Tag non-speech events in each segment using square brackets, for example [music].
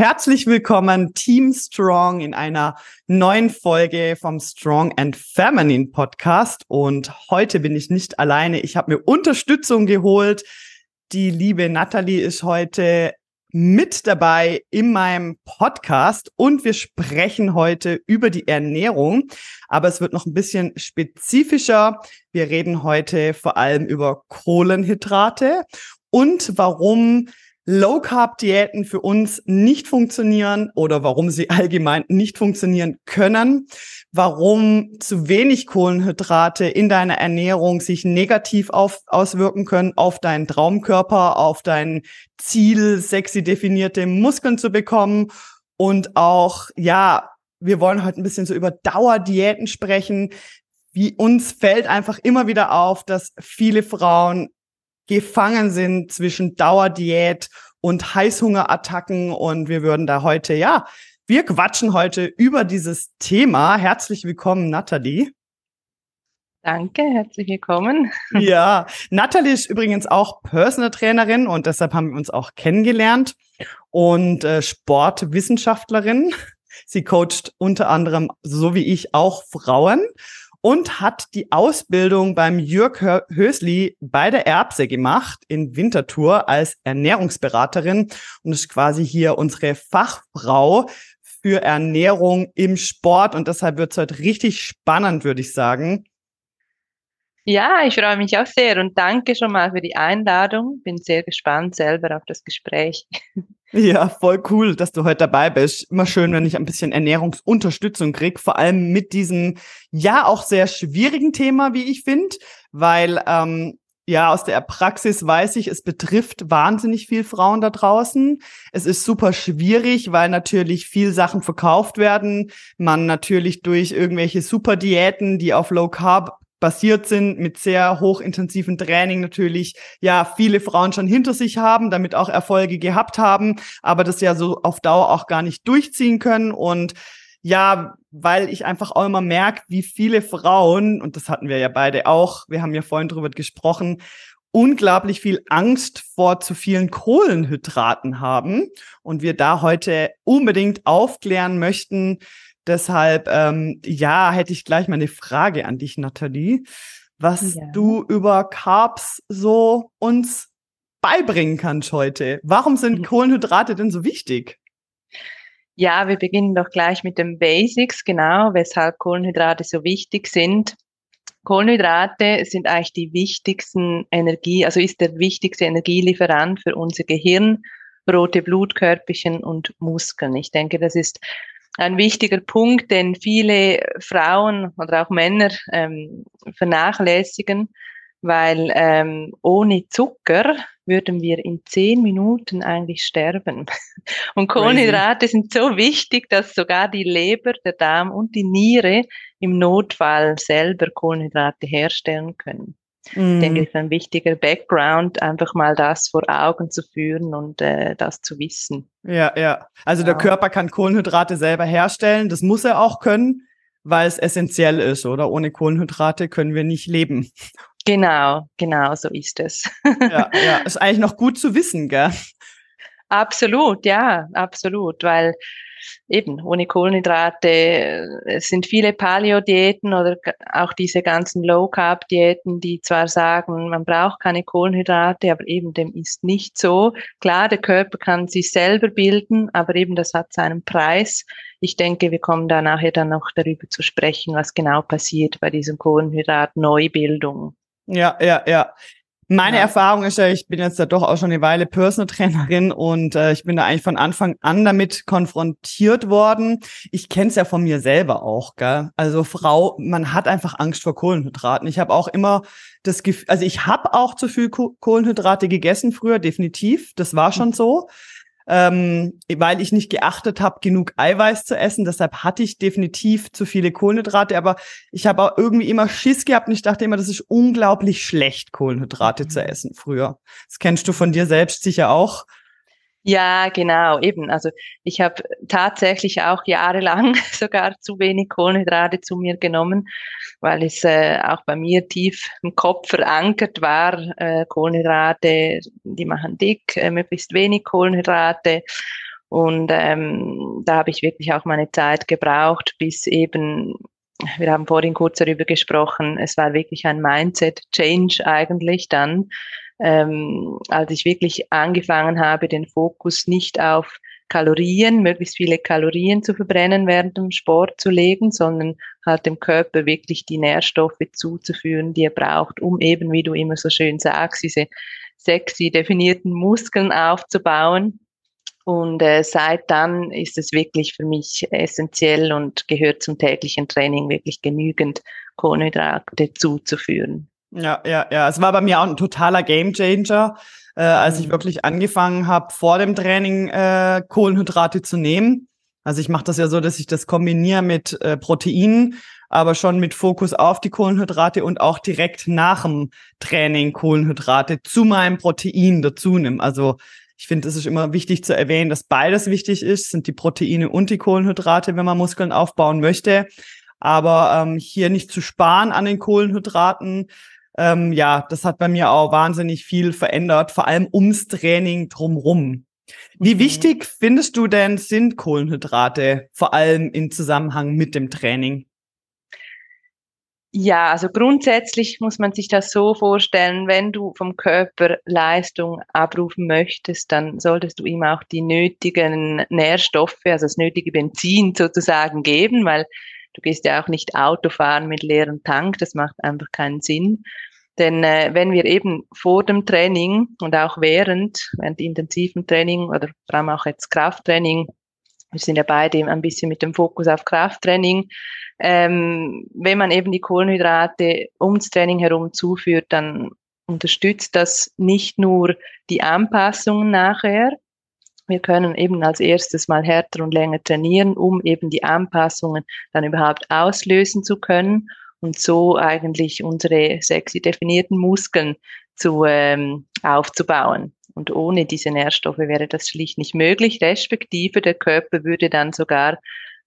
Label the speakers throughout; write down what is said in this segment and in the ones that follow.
Speaker 1: Herzlich willkommen, Team Strong, in einer neuen Folge vom Strong and Feminine Podcast. Und heute bin ich nicht alleine. Ich habe mir Unterstützung geholt. Die liebe Natalie ist heute mit dabei in meinem Podcast und wir sprechen heute über die Ernährung, aber es wird noch ein bisschen spezifischer. Wir reden heute vor allem über Kohlenhydrate und warum Low Carb Diäten für uns nicht funktionieren oder warum sie allgemein nicht funktionieren können, warum zu wenig Kohlenhydrate in deiner Ernährung sich negativ auf, auswirken können auf deinen Traumkörper, auf dein Ziel, sexy definierte Muskeln zu bekommen und auch, ja, wir wollen heute ein bisschen so über Dauerdiäten sprechen. Wie uns fällt einfach immer wieder auf, dass viele Frauen gefangen sind zwischen Dauerdiät und Heißhungerattacken. Und wir würden da heute, ja, wir quatschen heute über dieses Thema. Herzlich willkommen, Nathalie.
Speaker 2: Danke, herzlich willkommen. [laughs]
Speaker 1: Ja, Nathalie ist übrigens auch Personal Trainerin und deshalb haben wir uns auch kennengelernt und äh, Sportwissenschaftlerin. Sie coacht unter anderem, so wie ich, auch Frauen und hat die Ausbildung beim Jörg Hösli bei der Erbse gemacht in Winterthur als Ernährungsberaterin und ist quasi hier unsere Fachfrau für Ernährung im Sport und deshalb wird es heute richtig spannend, würde ich sagen.
Speaker 2: Ja, ich freue mich auch sehr und danke schon mal für die Einladung. Bin sehr gespannt selber auf das Gespräch.
Speaker 1: Ja, voll cool, dass du heute dabei bist. Immer schön, wenn ich ein bisschen Ernährungsunterstützung krieg, vor allem mit diesem ja auch sehr schwierigen Thema, wie ich finde, weil ähm, ja, aus der Praxis weiß ich, es betrifft wahnsinnig viel Frauen da draußen. Es ist super schwierig, weil natürlich viel Sachen verkauft werden. Man natürlich durch irgendwelche Superdiäten, die auf Low Carb basiert sind, mit sehr hochintensiven Training natürlich, ja, viele Frauen schon hinter sich haben, damit auch Erfolge gehabt haben, aber das ja so auf Dauer auch gar nicht durchziehen können. Und ja, weil ich einfach auch immer merke, wie viele Frauen, und das hatten wir ja beide auch, wir haben ja vorhin drüber gesprochen, unglaublich viel Angst vor zu vielen Kohlenhydraten haben und wir da heute unbedingt aufklären möchten, Deshalb, ähm, ja, hätte ich gleich mal eine Frage an dich, Nathalie, was ja. du über Carbs so uns beibringen kannst heute. Warum sind mhm. Kohlenhydrate denn so wichtig?
Speaker 2: Ja, wir beginnen doch gleich mit den Basics, genau, weshalb Kohlenhydrate so wichtig sind. Kohlenhydrate sind eigentlich die wichtigsten Energie, also ist der wichtigste Energielieferant für unser Gehirn, rote Blutkörperchen und Muskeln. Ich denke, das ist ein wichtiger Punkt, den viele Frauen oder auch Männer ähm, vernachlässigen, weil ähm, ohne Zucker würden wir in zehn Minuten eigentlich sterben. [laughs] Und Kohlenhydrate sind so wichtig, dass sogar die Leber, der Darm und die Niere im Notfall selber Kohlenhydrate herstellen können. Ich denke, es ist ein wichtiger Background, einfach mal das vor Augen zu führen und äh, das zu wissen.
Speaker 1: Ja, ja. Also ja. der Körper kann Kohlenhydrate selber herstellen. Das muss er auch können, weil es essentiell ist, oder? Ohne Kohlenhydrate können wir nicht leben.
Speaker 2: Genau, genau, so ist es.
Speaker 1: ja, ja, ist eigentlich noch gut zu wissen, gell?
Speaker 2: Absolut, ja, absolut, weil eben ohne Kohlenhydrate äh, es sind viele Paleo-Diäten oder auch diese ganzen Low-Carb-Diäten, die zwar sagen, man braucht keine Kohlenhydrate, aber eben dem ist nicht so. Klar, der Körper kann sich selber bilden, aber eben das hat seinen Preis. Ich denke, wir kommen da nachher dann noch darüber zu sprechen, was genau passiert bei diesem Kohlenhydrat-Neubildung.
Speaker 1: Ja, ja, ja. Meine ja. Erfahrung ist ja, ich bin jetzt da doch auch schon eine Weile Personal Trainerin und äh, ich bin da eigentlich von Anfang an damit konfrontiert worden. Ich kenne es ja von mir selber auch, gell? Also Frau, man hat einfach Angst vor Kohlenhydraten. Ich habe auch immer das Gefühl, also ich habe auch zu viel Kohlenhydrate gegessen früher, definitiv. Das war schon so. Ähm, weil ich nicht geachtet habe, genug Eiweiß zu essen. Deshalb hatte ich definitiv zu viele Kohlenhydrate. Aber ich habe auch irgendwie immer Schiss gehabt und ich dachte immer, das ist unglaublich schlecht, Kohlenhydrate mhm. zu essen früher. Das kennst du von dir selbst sicher auch.
Speaker 2: Ja, genau, eben. Also ich habe tatsächlich auch jahrelang [laughs] sogar zu wenig Kohlenhydrate zu mir genommen, weil es äh, auch bei mir tief im Kopf verankert war. Äh, Kohlenhydrate, die machen dick, äh, möglichst wenig Kohlenhydrate. Und ähm, da habe ich wirklich auch meine Zeit gebraucht, bis eben, wir haben vorhin kurz darüber gesprochen, es war wirklich ein Mindset-Change eigentlich dann ähm, als ich wirklich angefangen habe, den Fokus nicht auf Kalorien, möglichst viele Kalorien zu verbrennen während dem Sport zu legen, sondern halt dem Körper wirklich die Nährstoffe zuzuführen, die er braucht, um eben, wie du immer so schön sagst, diese sexy definierten Muskeln aufzubauen. Und äh, seit dann ist es wirklich für mich essentiell und gehört zum täglichen Training wirklich genügend Kohlenhydrate zuzuführen.
Speaker 1: Ja, ja, ja. Es war bei mir auch ein totaler Gamechanger, äh, als ich mhm. wirklich angefangen habe, vor dem Training äh, Kohlenhydrate zu nehmen. Also ich mache das ja so, dass ich das kombiniere mit äh, Proteinen, aber schon mit Fokus auf die Kohlenhydrate und auch direkt nach dem Training Kohlenhydrate zu meinem Protein dazu nehme. Also ich finde, es ist immer wichtig zu erwähnen, dass beides wichtig ist, sind die Proteine und die Kohlenhydrate, wenn man Muskeln aufbauen möchte. Aber ähm, hier nicht zu sparen an den Kohlenhydraten, ähm, ja, das hat bei mir auch wahnsinnig viel verändert, vor allem ums Training drumrum. Wie mhm. wichtig findest du denn sind Kohlenhydrate, vor allem im Zusammenhang mit dem Training?
Speaker 2: Ja, also grundsätzlich muss man sich das so vorstellen, wenn du vom Körper Leistung abrufen möchtest, dann solltest du ihm auch die nötigen Nährstoffe, also das nötige Benzin sozusagen geben, weil du gehst ja auch nicht Auto fahren mit leerem Tank, das macht einfach keinen Sinn. Denn äh, wenn wir eben vor dem Training und auch während, während intensiven Training oder vor allem auch jetzt Krafttraining, wir sind ja beide ein bisschen mit dem Fokus auf Krafttraining, ähm, wenn man eben die Kohlenhydrate ums Training herum zuführt, dann unterstützt das nicht nur die Anpassungen nachher. Wir können eben als erstes mal härter und länger trainieren, um eben die Anpassungen dann überhaupt auslösen zu können und so eigentlich unsere sexy definierten Muskeln zu ähm, aufzubauen. Und ohne diese Nährstoffe wäre das schlicht nicht möglich, respektive der Körper würde dann sogar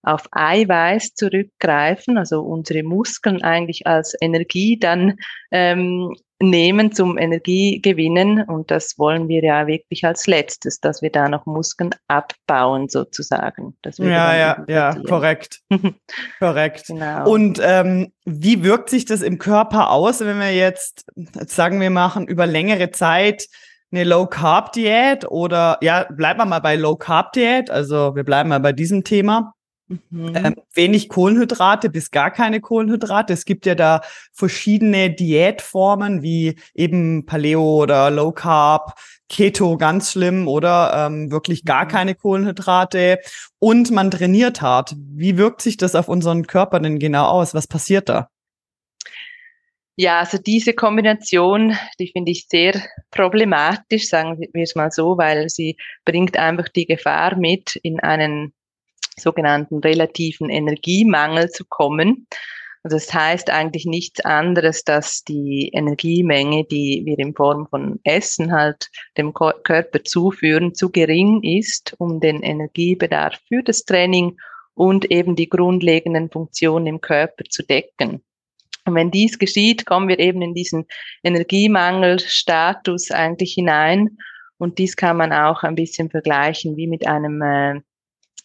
Speaker 2: auf Eiweiß zurückgreifen, also unsere Muskeln eigentlich als Energie dann ähm, nehmen zum Energiegewinnen. Und das wollen wir ja wirklich als letztes, dass wir da noch Muskeln abbauen sozusagen.
Speaker 1: ja, ja, ja, korrekt. [laughs] korrekt. Genau. Und ähm, wie wirkt sich das im Körper aus, wenn wir jetzt, jetzt sagen wir machen, über längere Zeit eine Low-Carb-Diät oder ja, bleiben wir mal bei Low-Carb-Diät, also wir bleiben mal bei diesem Thema. Mhm. Ähm, wenig Kohlenhydrate bis gar keine Kohlenhydrate. Es gibt ja da verschiedene Diätformen wie eben Paleo oder Low Carb, Keto ganz schlimm oder ähm, wirklich gar mhm. keine Kohlenhydrate und man trainiert hart. Wie wirkt sich das auf unseren Körper denn genau aus? Was passiert da?
Speaker 2: Ja, also diese Kombination, die finde ich sehr problematisch, sagen wir es mal so, weil sie bringt einfach die Gefahr mit, in einen sogenannten relativen Energiemangel zu kommen. Also das heißt eigentlich nichts anderes, dass die Energiemenge, die wir in Form von Essen halt dem Körper zuführen, zu gering ist, um den Energiebedarf für das Training und eben die grundlegenden Funktionen im Körper zu decken. Und wenn dies geschieht, kommen wir eben in diesen Energiemangelstatus eigentlich hinein. Und dies kann man auch ein bisschen vergleichen wie mit einem äh,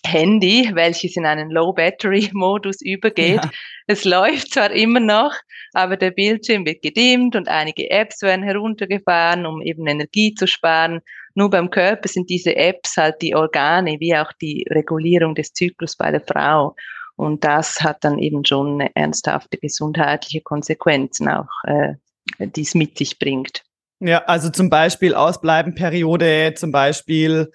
Speaker 2: Handy, welches in einen Low-Battery-Modus [laughs] übergeht. Ja. Es läuft zwar immer noch, aber der Bildschirm wird gedimmt und einige Apps werden heruntergefahren, um eben Energie zu sparen. Nur beim Körper sind diese Apps halt die Organe, wie auch die Regulierung des Zyklus bei der Frau. Und das hat dann eben schon ernsthafte gesundheitliche Konsequenzen auch, äh, die es mit sich bringt.
Speaker 1: Ja, also zum Beispiel Ausbleibenperiode, zum Beispiel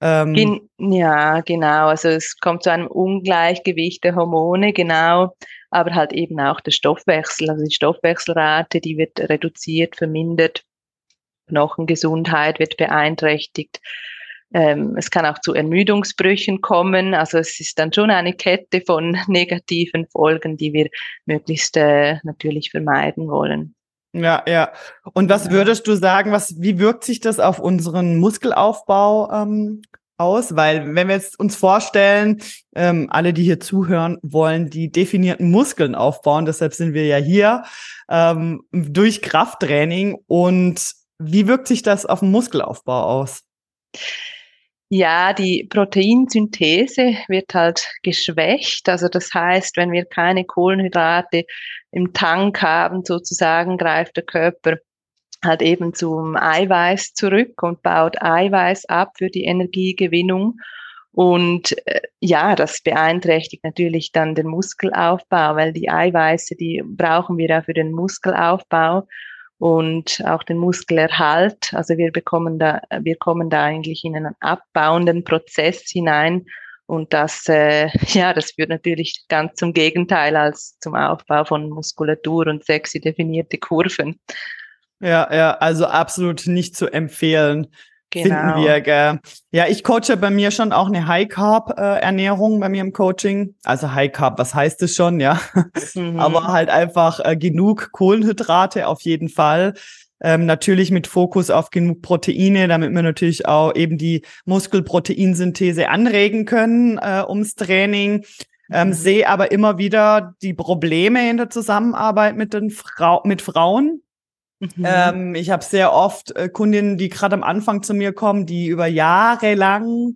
Speaker 2: ähm, Gen ja, genau. Also es kommt zu einem Ungleichgewicht der Hormone, genau, aber halt eben auch der Stoffwechsel. Also die Stoffwechselrate, die wird reduziert, vermindert. Knochengesundheit wird beeinträchtigt. Ähm, es kann auch zu Ermüdungsbrüchen kommen. Also es ist dann schon eine Kette von [laughs] negativen Folgen, die wir möglichst äh, natürlich vermeiden wollen.
Speaker 1: Ja, ja. Und was würdest du sagen, was, wie wirkt sich das auf unseren Muskelaufbau ähm, aus? Weil wenn wir jetzt uns vorstellen, ähm, alle, die hier zuhören, wollen die definierten Muskeln aufbauen, deshalb sind wir ja hier, ähm, durch Krafttraining. Und wie wirkt sich das auf den Muskelaufbau aus?
Speaker 2: Ja, die Proteinsynthese wird halt geschwächt. Also das heißt, wenn wir keine Kohlenhydrate im Tank haben, sozusagen, greift der Körper halt eben zum Eiweiß zurück und baut Eiweiß ab für die Energiegewinnung. Und äh, ja, das beeinträchtigt natürlich dann den Muskelaufbau, weil die Eiweiße, die brauchen wir ja für den Muskelaufbau und auch den Muskelerhalt. Also wir bekommen da, wir kommen da eigentlich in einen abbauenden Prozess hinein. Und das, äh, [laughs] ja, das führt natürlich ganz zum Gegenteil als zum Aufbau von Muskulatur und sexy definierte Kurven.
Speaker 1: Ja, ja, also absolut nicht zu empfehlen. Genau. Finden wir, gell? Ja, ich coache bei mir schon auch eine High-Carb-Ernährung bei mir im Coaching. Also High-Carb, was heißt es schon, ja? Mhm. [laughs] Aber halt einfach äh, genug Kohlenhydrate auf jeden Fall. Ähm, natürlich mit Fokus auf genug Proteine, damit wir natürlich auch eben die Muskelproteinsynthese anregen können äh, ums Training. Ähm, mhm. Sehe aber immer wieder die Probleme in der Zusammenarbeit mit den Frau mit Frauen Mhm. Ähm, ich habe sehr oft äh, Kundinnen, die gerade am Anfang zu mir kommen, die über Jahre lang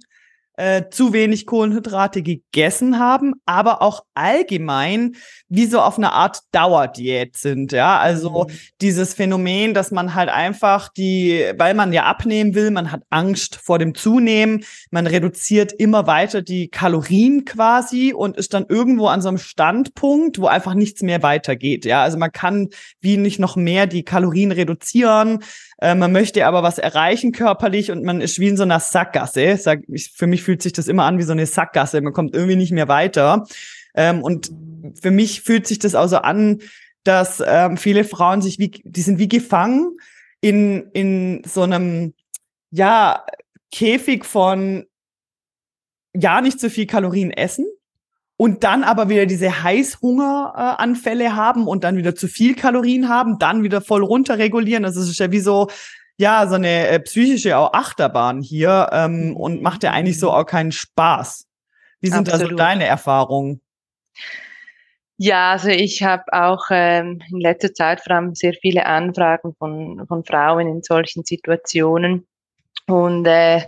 Speaker 1: äh, zu wenig Kohlenhydrate gegessen haben, aber auch allgemein wie so auf eine Art Dauerdiät sind. Ja, also mhm. dieses Phänomen, dass man halt einfach die, weil man ja abnehmen will, man hat Angst vor dem Zunehmen, man reduziert immer weiter die Kalorien quasi und ist dann irgendwo an so einem Standpunkt, wo einfach nichts mehr weitergeht. Ja, also man kann wie nicht noch mehr die Kalorien reduzieren. Äh, man möchte aber was erreichen körperlich und man ist wie in so einer Sackgasse. Sag, ich, für mich fühlt sich das immer an wie so eine Sackgasse. Man kommt irgendwie nicht mehr weiter. Ähm, und für mich fühlt sich das auch so an, dass ähm, viele Frauen sich wie, die sind wie gefangen in, in so einem, ja, Käfig von ja nicht so viel Kalorien essen und dann aber wieder diese Heißhungeranfälle äh, haben und dann wieder zu viel Kalorien haben, dann wieder voll runterregulieren. Also es ist ja wie so, ja, so eine äh, psychische auch Achterbahn hier ähm, und macht ja eigentlich so auch keinen Spaß. Wie sind Absolut. da so deine Erfahrungen?
Speaker 2: Ja, also ich habe auch ähm, in letzter Zeit vor allem sehr viele Anfragen von, von Frauen in solchen Situationen. Und äh,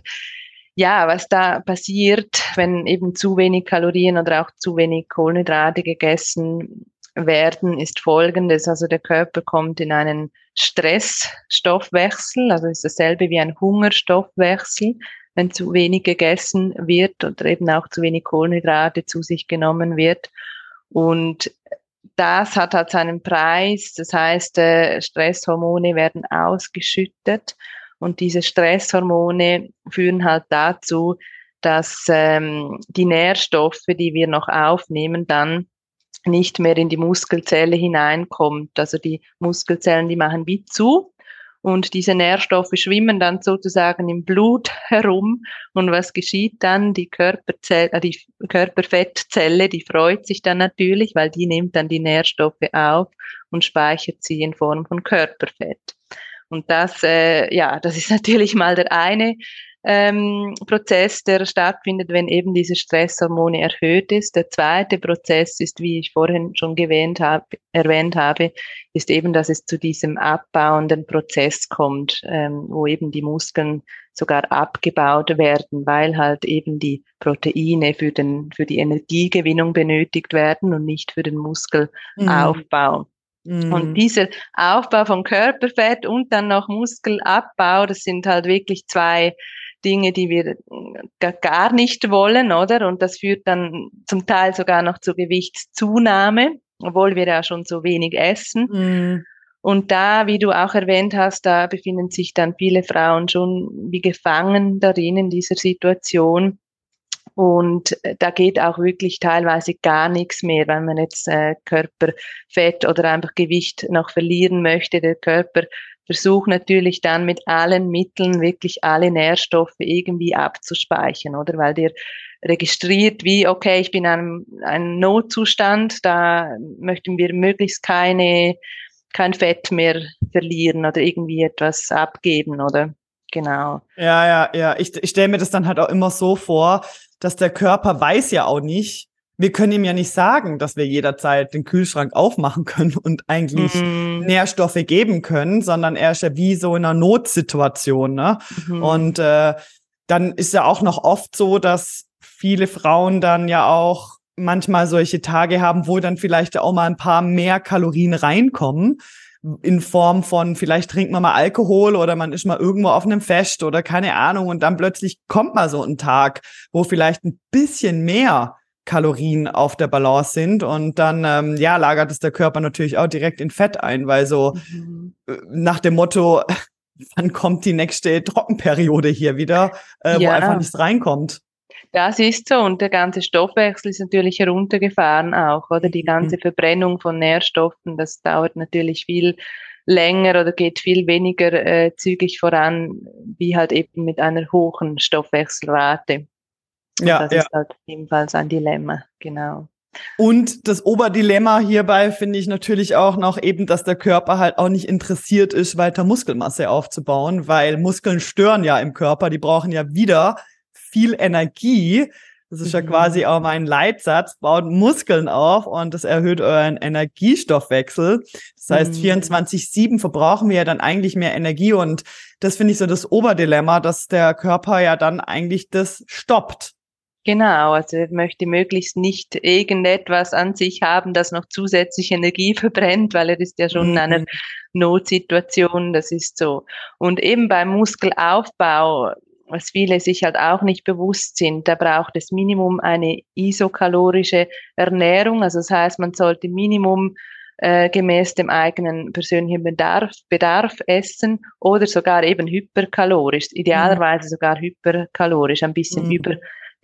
Speaker 2: ja, was da passiert, wenn eben zu wenig Kalorien oder auch zu wenig Kohlenhydrate gegessen werden, ist folgendes. Also der Körper kommt in einen Stressstoffwechsel, also ist dasselbe wie ein Hungerstoffwechsel, wenn zu wenig gegessen wird oder eben auch zu wenig Kohlenhydrate zu sich genommen wird. Und das hat halt seinen Preis. Das heißt, äh, Stresshormone werden ausgeschüttet und diese Stresshormone führen halt dazu, dass ähm, die Nährstoffe, die wir noch aufnehmen, dann nicht mehr in die Muskelzelle hineinkommt. Also die Muskelzellen, die machen wie zu und diese Nährstoffe schwimmen dann sozusagen im Blut [laughs] herum. Und was geschieht dann? Die Körperzelle, äh, die Körperfettzelle, die freut sich dann natürlich, weil die nimmt dann die Nährstoffe auf und speichert sie in Form von Körperfett. Und das, äh, ja, das ist [laughs] natürlich mal der eine ähm, Prozess, der stattfindet, wenn eben diese Stresshormone erhöht ist. Der zweite Prozess ist, wie ich vorhin schon erwähnt habe, erwähnt habe, ist eben, dass es zu diesem abbauenden Prozess kommt, ähm, wo eben die Muskeln sogar abgebaut werden, weil halt eben die Proteine für, den, für die Energiegewinnung benötigt werden und nicht für den Muskelaufbau. Mhm. Und dieser Aufbau von Körperfett und dann noch Muskelabbau, das sind halt wirklich zwei Dinge, die wir gar nicht wollen, oder? Und das führt dann zum Teil sogar noch zur Gewichtszunahme, obwohl wir ja schon so wenig essen. Mhm. Und da, wie du auch erwähnt hast, da befinden sich dann viele Frauen schon wie gefangen darin in dieser Situation. Und äh, da geht auch wirklich teilweise gar nichts mehr, wenn man jetzt äh, Körperfett oder einfach Gewicht noch verlieren möchte. Der Körper versucht natürlich dann mit allen Mitteln wirklich alle Nährstoffe irgendwie abzuspeichern, oder? Weil der registriert wie, okay, ich bin in einem, einem Notzustand, da möchten wir möglichst keine, kein Fett mehr verlieren oder irgendwie etwas abgeben, oder? Genau.
Speaker 1: Ja, ja, ja. Ich, ich stelle mir das dann halt auch immer so vor, dass der Körper weiß ja auch nicht, wir können ihm ja nicht sagen, dass wir jederzeit den Kühlschrank aufmachen können und eigentlich mm. Nährstoffe geben können, sondern er ist ja wie so in einer Notsituation. Ne? Mm. Und äh, dann ist ja auch noch oft so, dass viele Frauen dann ja auch manchmal solche Tage haben, wo dann vielleicht auch mal ein paar mehr Kalorien reinkommen in Form von vielleicht trinkt man mal Alkohol oder man ist mal irgendwo auf einem Fest oder keine Ahnung und dann plötzlich kommt mal so ein Tag, wo vielleicht ein bisschen mehr Kalorien auf der Balance sind und dann ähm, ja lagert es der Körper natürlich auch direkt in Fett ein, weil so mhm. Äh, nach dem Motto, [laughs] wann kommt die nächste Trockenperiode hier wieder, äh, ja. wo einfach nichts reinkommt.
Speaker 2: Das ist so und der ganze Stoffwechsel ist natürlich heruntergefahren auch, oder die ganze mhm. Verbrennung von Nährstoffen, das dauert natürlich viel länger oder geht viel weniger äh, zügig voran, wie halt eben mit einer hohen Stoffwechselrate. Und ja, das ja. ist halt ebenfalls ein Dilemma, genau.
Speaker 1: Und das Oberdilemma hierbei finde ich natürlich auch noch eben, dass der Körper halt auch nicht interessiert ist, weiter Muskelmasse aufzubauen, weil Muskeln stören ja im Körper, die brauchen ja wieder viel Energie. Das ist ja mhm. quasi auch mein Leitsatz, baut Muskeln auf und das erhöht euren Energiestoffwechsel. Das heißt, mhm. 24-7 verbrauchen wir ja dann eigentlich mehr Energie und das finde ich so das Oberdilemma, dass der Körper ja dann eigentlich das stoppt.
Speaker 2: Genau, also er möchte möglichst nicht irgendetwas an sich haben, das noch zusätzlich Energie [laughs] verbrennt, weil er ist ja schon in einer mhm. Notsituation, das ist so. Und eben beim Muskelaufbau was viele sich halt auch nicht bewusst sind, da braucht es Minimum eine isokalorische Ernährung. Also das heißt, man sollte Minimum äh, gemäß dem eigenen persönlichen Bedarf, Bedarf essen oder sogar eben hyperkalorisch, idealerweise sogar hyperkalorisch, ein bisschen mhm. über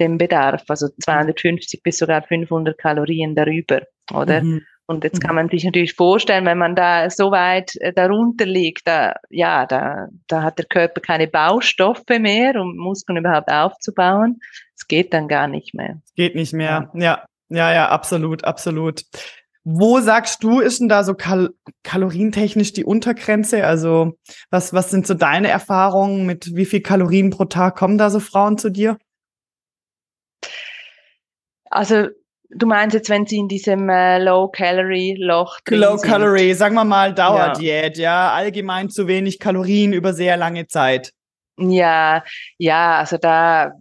Speaker 2: dem Bedarf, also 250 bis sogar 500 Kalorien darüber, oder? Mhm. Und jetzt kann mhm. man sich natürlich vorstellen, wenn man da so weit äh, darunter liegt, da, ja, da, da hat der Körper keine Baustoffe mehr, um Muskeln überhaupt aufzubauen. Es geht dann gar nicht mehr.
Speaker 1: Geht nicht mehr. Ja, ja, ja, ja absolut, absolut. Wo sagst du, ist denn da so kal kalorientechnisch die Untergrenze? Also was, was sind so deine Erfahrungen? Mit wie viel Kalorien pro Tag kommen da so Frauen zu dir?
Speaker 2: Also Du meinst jetzt, wenn sie in diesem äh, Low-Calorie-Loch
Speaker 1: drin Low-Calorie, sagen wir mal Dauerdiät, ja. ja, allgemein zu wenig Kalorien über sehr lange Zeit.
Speaker 2: Ja, ja, also da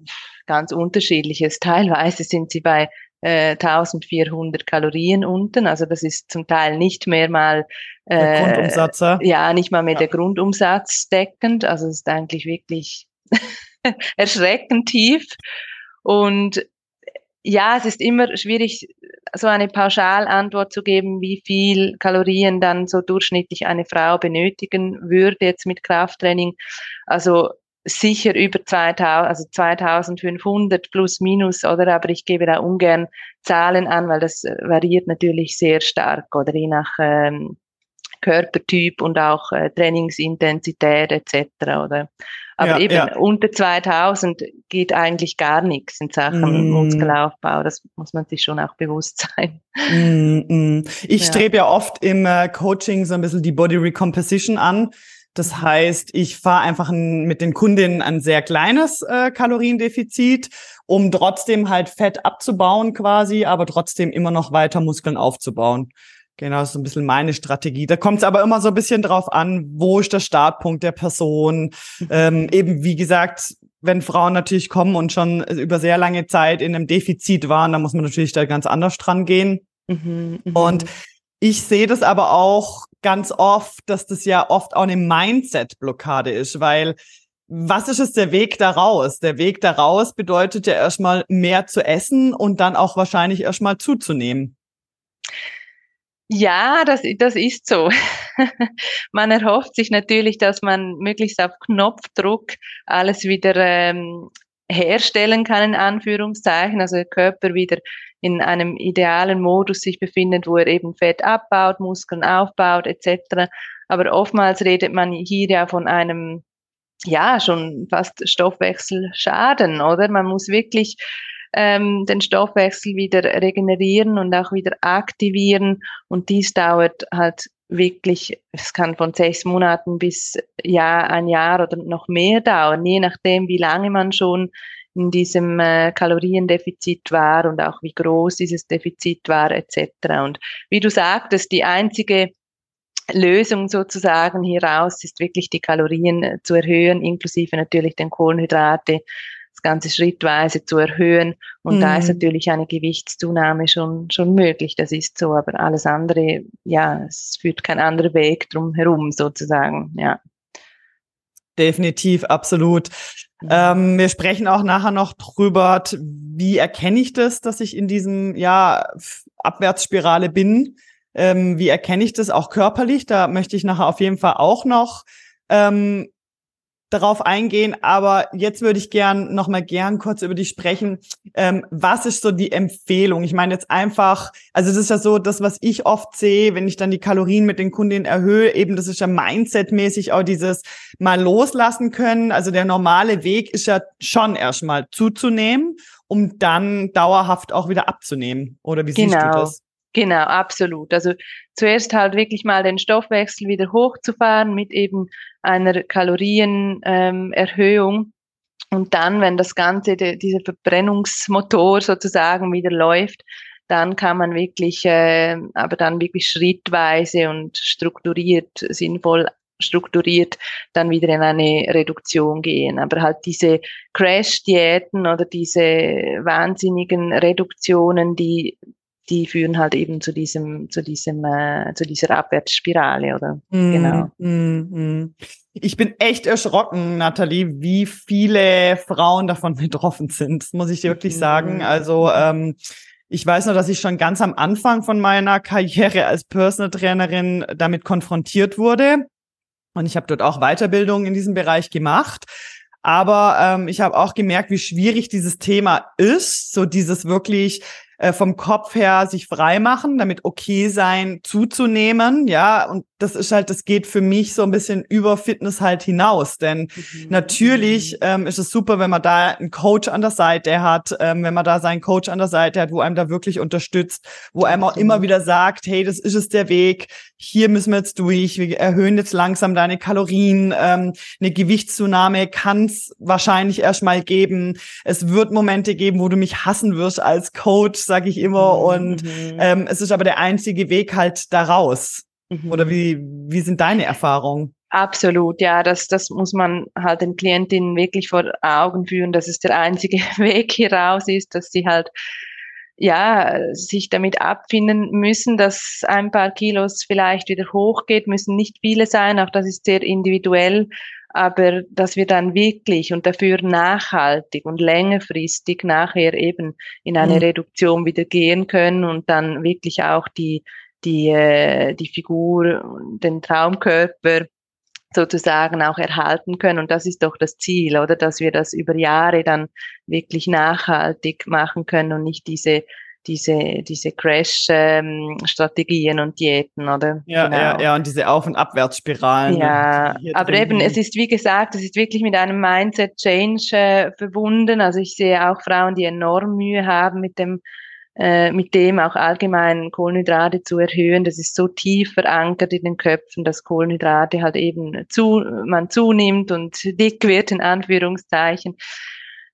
Speaker 2: ganz unterschiedliches. Teilweise sind sie bei äh, 1400 Kalorien unten, also das ist zum Teil nicht mehr mal
Speaker 1: äh, der Grundumsatz, ja,
Speaker 2: ja nicht mal mehr ja. der Grundumsatz deckend, also es ist eigentlich wirklich [laughs] erschreckend tief und ja, es ist immer schwierig, so eine Pauschalantwort zu geben, wie viel Kalorien dann so durchschnittlich eine Frau benötigen würde jetzt mit Krafttraining. Also sicher über 2000, also 2500 plus minus, oder? Aber ich gebe da ungern Zahlen an, weil das variiert natürlich sehr stark, oder je nach ähm, Körpertyp und auch äh, Trainingsintensität etc. Oder aber ja, eben ja. unter 2000 geht eigentlich gar nichts in Sachen mm. Muskelaufbau. Das muss man sich schon auch bewusst sein.
Speaker 1: Mm, mm. Ich ja. strebe ja oft im äh, Coaching so ein bisschen die Body Recomposition an. Das mhm. heißt, ich fahre einfach ein, mit den Kundinnen ein sehr kleines äh, Kaloriendefizit, um trotzdem halt Fett abzubauen quasi, aber trotzdem immer noch weiter Muskeln aufzubauen. Genau, das ist ein bisschen meine Strategie. Da kommt es aber immer so ein bisschen drauf an, wo ist der Startpunkt der Person. Mhm. Ähm, eben, wie gesagt, wenn Frauen natürlich kommen und schon über sehr lange Zeit in einem Defizit waren, dann muss man natürlich da ganz anders dran gehen. Mhm, mh. Und ich sehe das aber auch ganz oft, dass das ja oft auch eine Mindset-Blockade ist, weil was ist es der Weg daraus? Der Weg daraus bedeutet ja erstmal mehr zu essen und dann auch wahrscheinlich erstmal zuzunehmen.
Speaker 2: Ja, das, das ist so. [laughs] man erhofft sich natürlich, dass man möglichst auf Knopfdruck alles wieder ähm, herstellen kann, in Anführungszeichen, also der Körper wieder in einem idealen Modus sich befindet, wo er eben Fett abbaut, Muskeln aufbaut, etc. Aber oftmals redet man hier ja von einem, ja, schon fast Stoffwechselschaden, oder? Man muss wirklich ähm, den Stoffwechsel wieder regenerieren und auch wieder aktivieren. Und dies dauert halt wirklich, es kann von sechs Monaten bis ja, ein Jahr oder noch mehr dauern, je nachdem, wie lange man schon in diesem äh, Kaloriendefizit war und auch wie groß dieses Defizit war etc. Und wie du sagtest, die einzige Lösung sozusagen hieraus ist wirklich die Kalorien äh, zu erhöhen, inklusive natürlich den Kohlenhydrate das Ganze schrittweise zu erhöhen. Und mhm. da ist mhm. natürlich eine Gewichtszunahme schon, schon möglich. Das ist so. Aber alles andere, ja, es führt kein anderer Weg drum herum sozusagen, ja.
Speaker 1: Definitiv, absolut. Mhm. Ähm, wir sprechen auch nachher noch drüber, wie erkenne ich das, dass ich in diesem ja, Abwärtsspirale bin. Ähm, wie erkenne ich das auch körperlich? Da möchte ich nachher auf jeden Fall auch noch ähm, darauf eingehen, aber jetzt würde ich gern noch mal gern kurz über die sprechen. Ähm, was ist so die Empfehlung? Ich meine jetzt einfach, also das ist ja so, das was ich oft sehe, wenn ich dann die Kalorien mit den Kundinnen erhöhe, eben das ist ja Mindset-mäßig auch dieses mal loslassen können. Also der normale Weg ist ja schon erstmal zuzunehmen, um dann dauerhaft auch wieder abzunehmen. Oder wie genau. siehst du genau. das?
Speaker 2: Genau, absolut. Also zuerst halt wirklich mal den Stoffwechsel wieder hochzufahren mit eben einer Kalorienerhöhung. Ähm, und dann, wenn das Ganze, de, dieser Verbrennungsmotor sozusagen wieder läuft, dann kann man wirklich, äh, aber dann wirklich schrittweise und strukturiert, sinnvoll strukturiert dann wieder in eine Reduktion gehen. Aber halt diese Crash-Diäten oder diese wahnsinnigen Reduktionen, die die führen halt eben zu diesem, zu diesem, äh, zu dieser Abwärtsspirale, oder?
Speaker 1: Mm, genau. Mm, Ich bin echt erschrocken, Nathalie, wie viele Frauen davon [laughs] betroffen sind. Das muss ich dir wirklich sagen. Mhm. Also ähm, ich weiß nur, dass ich schon ganz am Anfang von meiner Karriere als Personal Trainerin damit konfrontiert wurde. Und ich habe dort auch Weiterbildung in diesem Bereich gemacht. Aber ähm, ich habe auch gemerkt, wie schwierig dieses Thema ist, so dieses wirklich äh, vom Kopf her sich frei machen, damit okay sein zuzunehmen, ja, und das ist halt, das geht für mich so ein bisschen über Fitness halt hinaus, denn mhm. natürlich ähm, ist es super, wenn man da einen Coach an der Seite hat, ähm, wenn man da seinen Coach an der Seite hat, wo einem da wirklich unterstützt, wo einem auch immer wieder sagt, hey, das ist es der Weg, hier müssen wir jetzt durch, wir erhöhen jetzt langsam deine Kalorien, ähm, eine Gewichtszunahme kann es wahrscheinlich erstmal geben, es wird Momente geben, wo du mich hassen wirst als Coach, sage ich immer. Mhm. Und mhm. ähm, es ist aber der einzige Weg halt daraus. Mhm. Oder wie, wie sind deine Erfahrungen?
Speaker 2: Absolut, ja, das, das muss man halt den Klientinnen wirklich vor Augen führen, dass es der einzige [laughs] Weg hier raus ist, dass sie halt ja, sich damit abfinden müssen, dass ein paar Kilos vielleicht wieder hochgeht, müssen nicht viele sein, auch das ist sehr individuell, aber dass wir dann wirklich und dafür nachhaltig und längerfristig nachher eben in eine mhm. Reduktion wieder gehen können und dann wirklich auch die, die, äh, die Figur, den Traumkörper sozusagen auch erhalten können. Und das ist doch das Ziel, oder? Dass wir das über Jahre dann wirklich nachhaltig machen können und nicht diese diese, diese Crash-Strategien ähm, und Diäten, oder?
Speaker 1: Ja, genau. ja, ja, und diese Auf- und Abwärtsspiralen.
Speaker 2: Ja, aber eben, es ist, wie gesagt, es ist wirklich mit einem Mindset-Change äh, verbunden. Also ich sehe auch Frauen, die enorm Mühe haben mit dem äh, mit dem auch allgemein Kohlenhydrate zu erhöhen. Das ist so tief verankert in den Köpfen, dass Kohlenhydrate halt eben zu, man zunimmt und dick wird, in Anführungszeichen.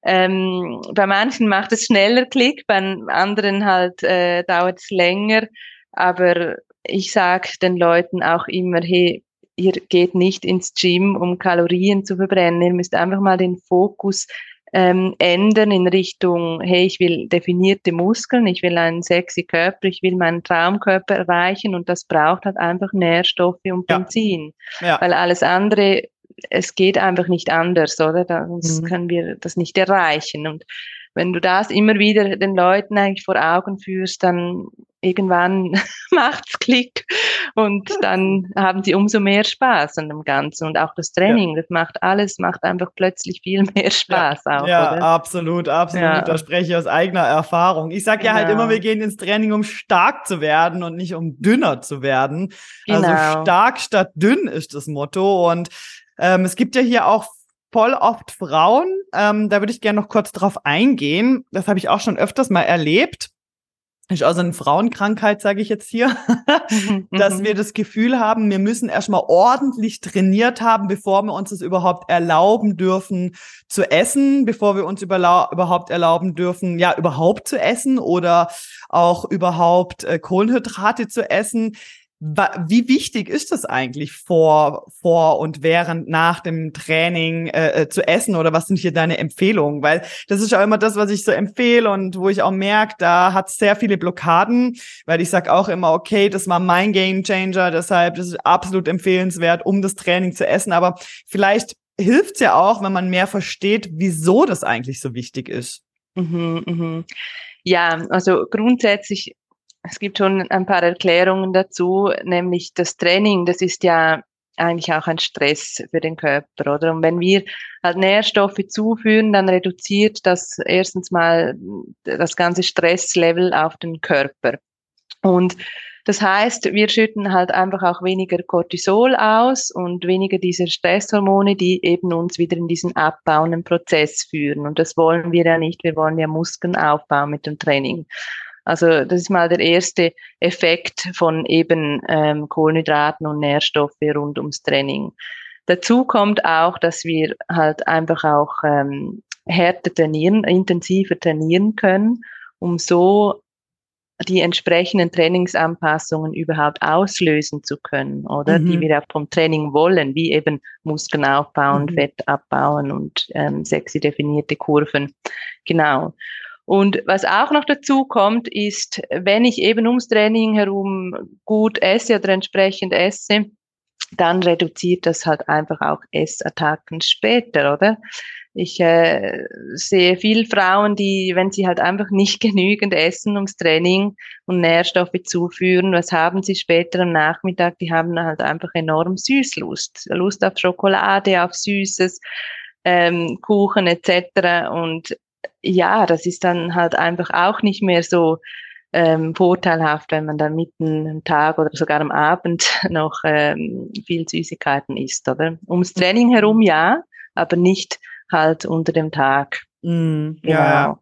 Speaker 2: Ähm, bei manchen macht es schneller Klick, bei anderen halt äh, dauert es länger. Aber ich sage den Leuten auch immer, hey, ihr geht nicht ins Gym, um Kalorien zu verbrennen. Ihr müsst einfach mal den Fokus ähm, ändern in Richtung, hey, ich will definierte Muskeln, ich will einen sexy Körper, ich will meinen Traumkörper erreichen und das braucht halt einfach Nährstoffe und Benzin. Ja. Ja. Weil alles andere es geht einfach nicht anders, oder? Sonst mhm. können wir das nicht erreichen. Und wenn du das immer wieder den Leuten eigentlich vor Augen führst, dann irgendwann [laughs] macht's Klick und dann haben sie umso mehr Spaß an dem Ganzen und auch das Training, ja. das macht alles, macht einfach plötzlich viel [laughs] mehr Spaß
Speaker 1: ja.
Speaker 2: auch.
Speaker 1: Ja, oder? absolut, absolut. Ja. Da spreche ich aus eigener Erfahrung. Ich sage ja genau. halt immer, wir gehen ins Training, um stark zu werden und nicht um dünner zu werden. Also genau. Also stark statt dünn ist das Motto und ähm, es gibt ja hier auch voll oft Frauen. Ähm, da würde ich gerne noch kurz drauf eingehen. Das habe ich auch schon öfters mal erlebt. Ist also eine Frauenkrankheit, sage ich jetzt hier, mhm, [laughs] dass mhm. wir das Gefühl haben, wir müssen erstmal ordentlich trainiert haben, bevor wir uns das überhaupt erlauben dürfen zu essen, bevor wir uns überhaupt erlauben dürfen, ja, überhaupt zu essen oder auch überhaupt äh, Kohlenhydrate zu essen. Wie wichtig ist es eigentlich vor, vor und während, nach dem Training äh, äh, zu essen oder was sind hier deine Empfehlungen? Weil das ist ja immer das, was ich so empfehle und wo ich auch merke, da hat es sehr viele Blockaden, weil ich sag auch immer, okay, das war mein Game Changer, deshalb das ist absolut empfehlenswert, um das Training zu essen. Aber vielleicht hilft's ja auch, wenn man mehr versteht, wieso das eigentlich so wichtig ist.
Speaker 2: Mhm, mhm. Ja, also grundsätzlich es gibt schon ein paar Erklärungen dazu, nämlich das Training, das ist ja eigentlich auch ein Stress für den Körper, oder? Und wenn wir halt Nährstoffe zuführen, dann reduziert das erstens mal das ganze Stresslevel auf den Körper. Und das heißt, wir schütten halt einfach auch weniger Cortisol aus und weniger diese Stresshormone, die eben uns wieder in diesen abbauenden Prozess führen. Und das wollen wir ja nicht. Wir wollen ja Muskeln aufbauen mit dem Training. Also das ist mal der erste Effekt von eben ähm, Kohlenhydraten und Nährstoffe rund ums Training. Dazu kommt auch, dass wir halt einfach auch ähm, härter trainieren, intensiver trainieren können, um so die entsprechenden Trainingsanpassungen überhaupt auslösen zu können, oder? Mhm. Die wir auch vom Training wollen, wie eben Muskeln aufbauen, mhm. Fett abbauen und ähm, sexy definierte Kurven. Genau. Und was auch noch dazu kommt, ist, wenn ich eben ums Training herum gut esse oder entsprechend esse, dann reduziert das halt einfach auch Essattacken später, oder? Ich äh, sehe viele Frauen, die, wenn sie halt einfach nicht [laughs] genügend essen ums Training und Nährstoffe zuführen, was haben sie später am Nachmittag? Die haben halt einfach enorm Süßlust, Lust auf Schokolade, auf Süßes, ähm, Kuchen etc. Und ja, das ist dann halt einfach auch nicht mehr so ähm, vorteilhaft, wenn man dann mitten am Tag oder sogar am Abend [laughs] noch ähm, viel Süßigkeiten isst, oder? Ums Training herum ja, aber nicht halt unter dem Tag.
Speaker 1: Mm, genau. Ja.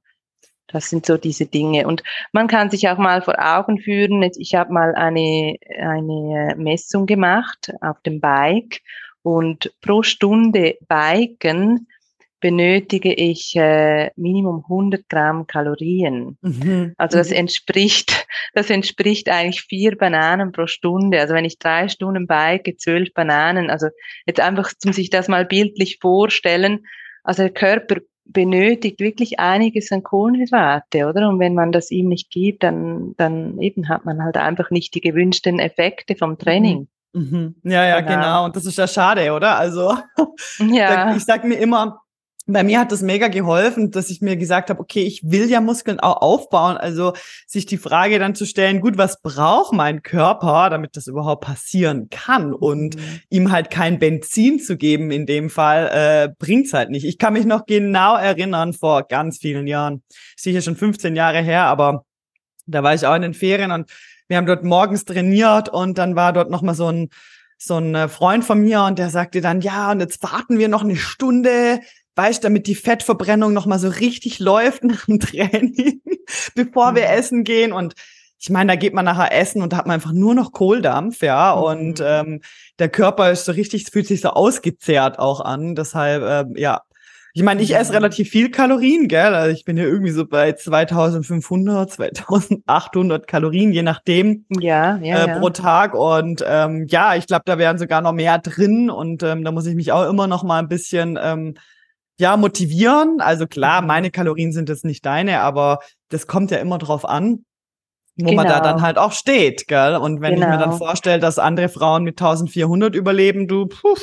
Speaker 2: Das sind so diese Dinge. Und man kann sich auch mal vor Augen führen, ich habe mal eine, eine Messung gemacht auf dem Bike und pro Stunde Biken benötige ich äh, Minimum 100 Gramm Kalorien. Mhm. Also das mhm. entspricht, [laughs] das entspricht eigentlich vier Bananen pro Stunde. Also wenn ich drei Stunden bike, zwölf Bananen. Also jetzt einfach, um sich das mal bildlich vorstellen. Also der Körper benötigt wirklich einiges an Kohlenhydrate, oder? Und wenn man das ihm nicht gibt, dann, dann eben hat man halt einfach nicht die gewünschten Effekte vom Training.
Speaker 1: Mhm. Mhm. Ja, ja, genau. genau. Und das ist ja schade, oder? Also, [laughs] ja. ich sag mir immer, bei mir hat das mega geholfen, dass ich mir gesagt habe, okay, ich will ja Muskeln auch aufbauen. Also sich die Frage dann zu stellen, gut, was braucht mein Körper, damit das überhaupt passieren kann? Und mhm. ihm halt kein Benzin zu geben in dem Fall, äh, bringt's halt nicht. Ich kann mich noch genau erinnern, vor ganz vielen Jahren, sicher schon 15 Jahre her, aber da war ich auch in den Ferien und wir haben dort morgens trainiert und dann war dort nochmal so ein so ein äh, Freund von mir und der sagte dann, ja, und jetzt warten wir noch eine Stunde, weißt, damit die Fettverbrennung nochmal so richtig läuft nach dem Training, [laughs] bevor mhm. wir essen gehen. Und ich meine, da geht man nachher essen und da hat man einfach nur noch Kohldampf, ja. Mhm. Und ähm, der Körper ist so richtig, fühlt sich so ausgezehrt auch an. Deshalb, ähm, ja. Ich meine, ich esse mhm. relativ viel Kalorien, gell? Also ich bin ja irgendwie so bei 2500, 2800 Kalorien, je nachdem,
Speaker 2: ja, ja,
Speaker 1: äh, pro Tag. Und ähm, ja, ich glaube, da wären sogar noch mehr drin. Und ähm, da muss ich mich auch immer noch mal ein bisschen ähm, ja, motivieren. Also klar, meine Kalorien sind jetzt nicht deine, aber das kommt ja immer drauf an, wo genau. man da dann genau. halt auch steht, gell? Und wenn genau. ich mir dann genau. vorstelle, dass andere Frauen mit 1400 überleben, du, puh,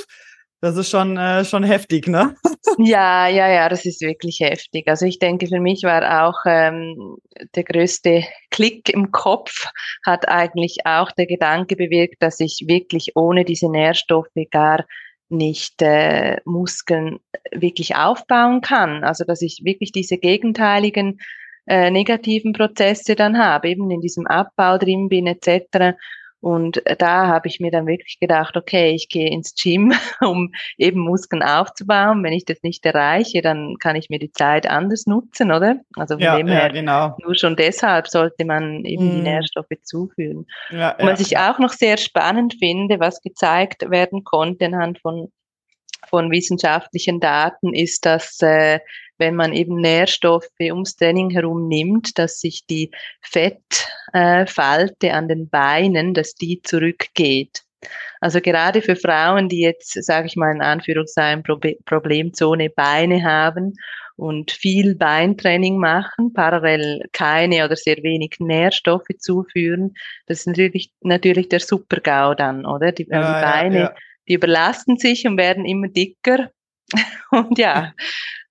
Speaker 1: Das ist schon, äh, schon heftig, ne?
Speaker 2: ja, ja, ja, das ist wirklich heftig. Also ich denke, für mich war auch ähm, der größte Klick im Kopf, hat eigentlich auch der Gedanke bewirkt, dass ich wirklich ohne diese Nährstoffe gar nicht äh, Muskeln wirklich aufbauen kann. Also dass ich wirklich diese gegenteiligen äh, negativen Prozesse dann habe, eben in diesem Abbau drin bin etc. Und da habe ich mir dann wirklich gedacht, okay, ich gehe ins Gym, [laughs] um eben Muskeln aufzubauen. Wenn ich das nicht erreiche, dann kann ich mir die Zeit anders nutzen, oder? Also von ja, dem her, ja, genau. nur schon deshalb sollte man eben mm. die Nährstoffe zuführen. Ja, Und was ich auch noch sehr spannend finde, was gezeigt werden konnte anhand von von wissenschaftlichen Daten ist, dass äh, wenn man eben Nährstoffe ums Training herum nimmt, dass sich die Fettfalte an den Beinen, dass die zurückgeht. Also gerade für Frauen, die jetzt, sage ich mal in Anführungszeichen, Problemzone Beine haben und viel Beintraining machen, parallel keine oder sehr wenig Nährstoffe zuführen, das ist natürlich, natürlich der Super-GAU dann, oder? Die, ja, die Beine, ja, ja. die überlasten sich und werden immer dicker. [laughs] Und ja,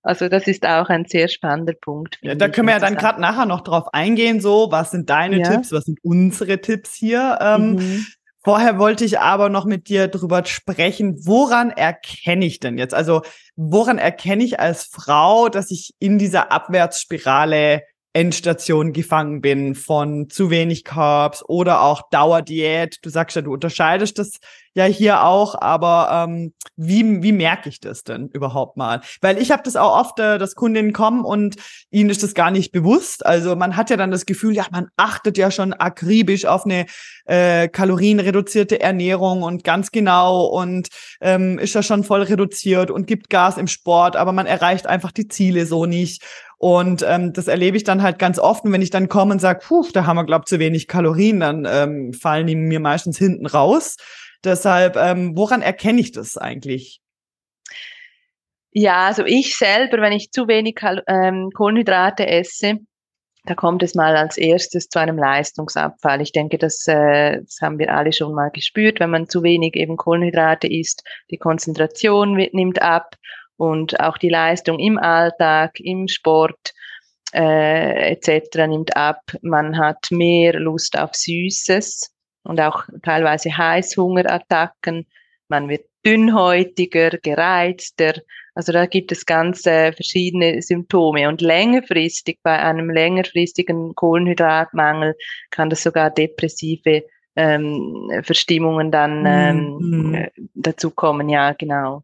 Speaker 2: also das ist auch ein sehr spannender Punkt.
Speaker 1: Ja, da können wir ja dann gerade nachher noch drauf eingehen, so, was sind deine ja. Tipps, was sind unsere Tipps hier? Ähm, mhm. Vorher wollte ich aber noch mit dir drüber sprechen, woran erkenne ich denn jetzt? Also woran erkenne ich als Frau, dass ich in dieser Abwärtsspirale Endstation gefangen bin von zu wenig Carbs oder auch Dauerdiät. Du sagst ja, du unterscheidest das ja hier auch, aber ähm, wie, wie merke ich das denn überhaupt mal? Weil ich habe das auch oft, äh, dass Kundinnen kommen und ihnen ist das gar nicht bewusst. Also man hat ja dann das Gefühl, ja, man achtet ja schon akribisch auf eine äh, kalorienreduzierte Ernährung und ganz genau und ähm, ist ja schon voll reduziert und gibt Gas im Sport, aber man erreicht einfach die Ziele so nicht. Und ähm, das erlebe ich dann halt ganz oft. Und wenn ich dann komme und sage, puh, da haben wir, glaube zu wenig Kalorien, dann ähm, fallen die mir meistens hinten raus. Deshalb, ähm, woran erkenne ich das eigentlich?
Speaker 2: Ja, also ich selber, wenn ich zu wenig ähm, Kohlenhydrate esse, da kommt es mal als erstes zu einem Leistungsabfall. Ich denke, das, äh, das haben wir alle schon mal gespürt, wenn man zu wenig eben Kohlenhydrate isst, die Konzentration nimmt ab und auch die Leistung im Alltag, im Sport äh, etc. nimmt ab. Man hat mehr Lust auf Süßes und auch teilweise Heißhungerattacken. Man wird dünnhäutiger, gereizter. Also da gibt es ganz äh, verschiedene Symptome. Und längerfristig, bei einem längerfristigen Kohlenhydratmangel, kann das sogar depressive ähm, Verstimmungen dann ähm, mhm. dazu kommen. Ja, genau.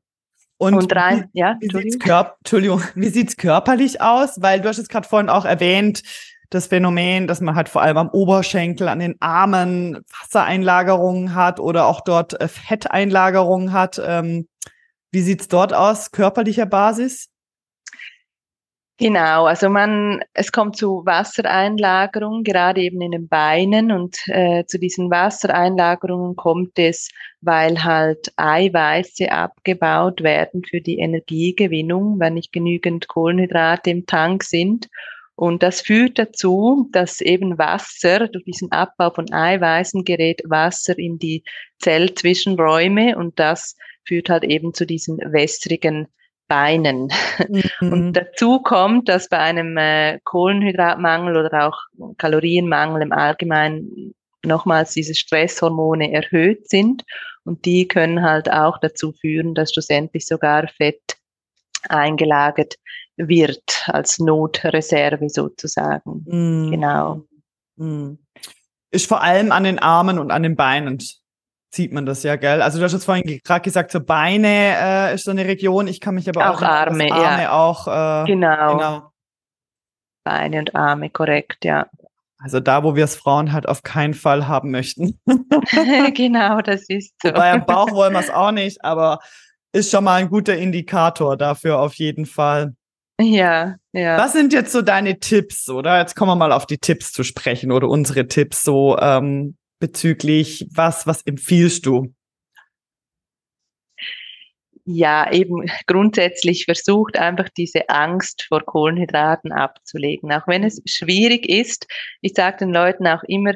Speaker 1: Und, und rein, wie, ja, wie sieht's Körp Entschuldigung, [laughs] wie sieht's körperlich aus? Weil du hast es gerade vorhin auch erwähnt, das Phänomen, dass man halt vor allem am Oberschenkel, an den Armen Wassereinlagerungen hat oder auch dort äh, Fetteinlagerungen hat. Ähm, wie sieht's dort aus, körperlicher Basis?
Speaker 2: Genau, also man, es kommt zu Wassereinlagerungen, gerade eben in den Beinen und äh, zu diesen Wassereinlagerungen kommt es, weil halt Eiweiße abgebaut werden für die Energiegewinnung, wenn nicht genügend Kohlenhydrate im Tank sind. Und das führt dazu, dass eben Wasser, durch diesen Abbau von Eiweißen gerät Wasser in die Zellzwischenräume und das führt halt eben zu diesen wässrigen Beinen. Mhm. Und dazu kommt, dass bei einem äh, Kohlenhydratmangel oder auch Kalorienmangel im Allgemeinen nochmals diese Stresshormone erhöht sind und die können halt auch dazu führen, dass schlussendlich sogar Fett eingelagert wird als Notreserve sozusagen. Mhm. Genau.
Speaker 1: Mhm. Ist vor allem an den Armen und an den Beinen sieht man das ja, gell? Also du hast jetzt vorhin gerade gesagt, so Beine äh, ist so eine Region. Ich kann mich aber
Speaker 2: auch, auch Arme,
Speaker 1: Arme
Speaker 2: ja.
Speaker 1: auch äh,
Speaker 2: genau. genau. Beine und Arme, korrekt, ja.
Speaker 1: Also da, wo wir es Frauen halt auf keinen Fall haben möchten. [laughs] [laughs]
Speaker 2: genau, das ist so.
Speaker 1: Bei am Bauch wollen wir es auch nicht, aber ist schon mal ein guter Indikator dafür auf jeden Fall.
Speaker 2: Ja, ja.
Speaker 1: Was sind jetzt so deine Tipps, oder? Jetzt kommen wir mal auf die Tipps zu sprechen oder unsere Tipps so, ähm, bezüglich was, was empfiehlst du?
Speaker 2: Ja, eben grundsätzlich versucht einfach diese Angst vor Kohlenhydraten abzulegen. Auch wenn es schwierig ist, ich sage den Leuten auch immer,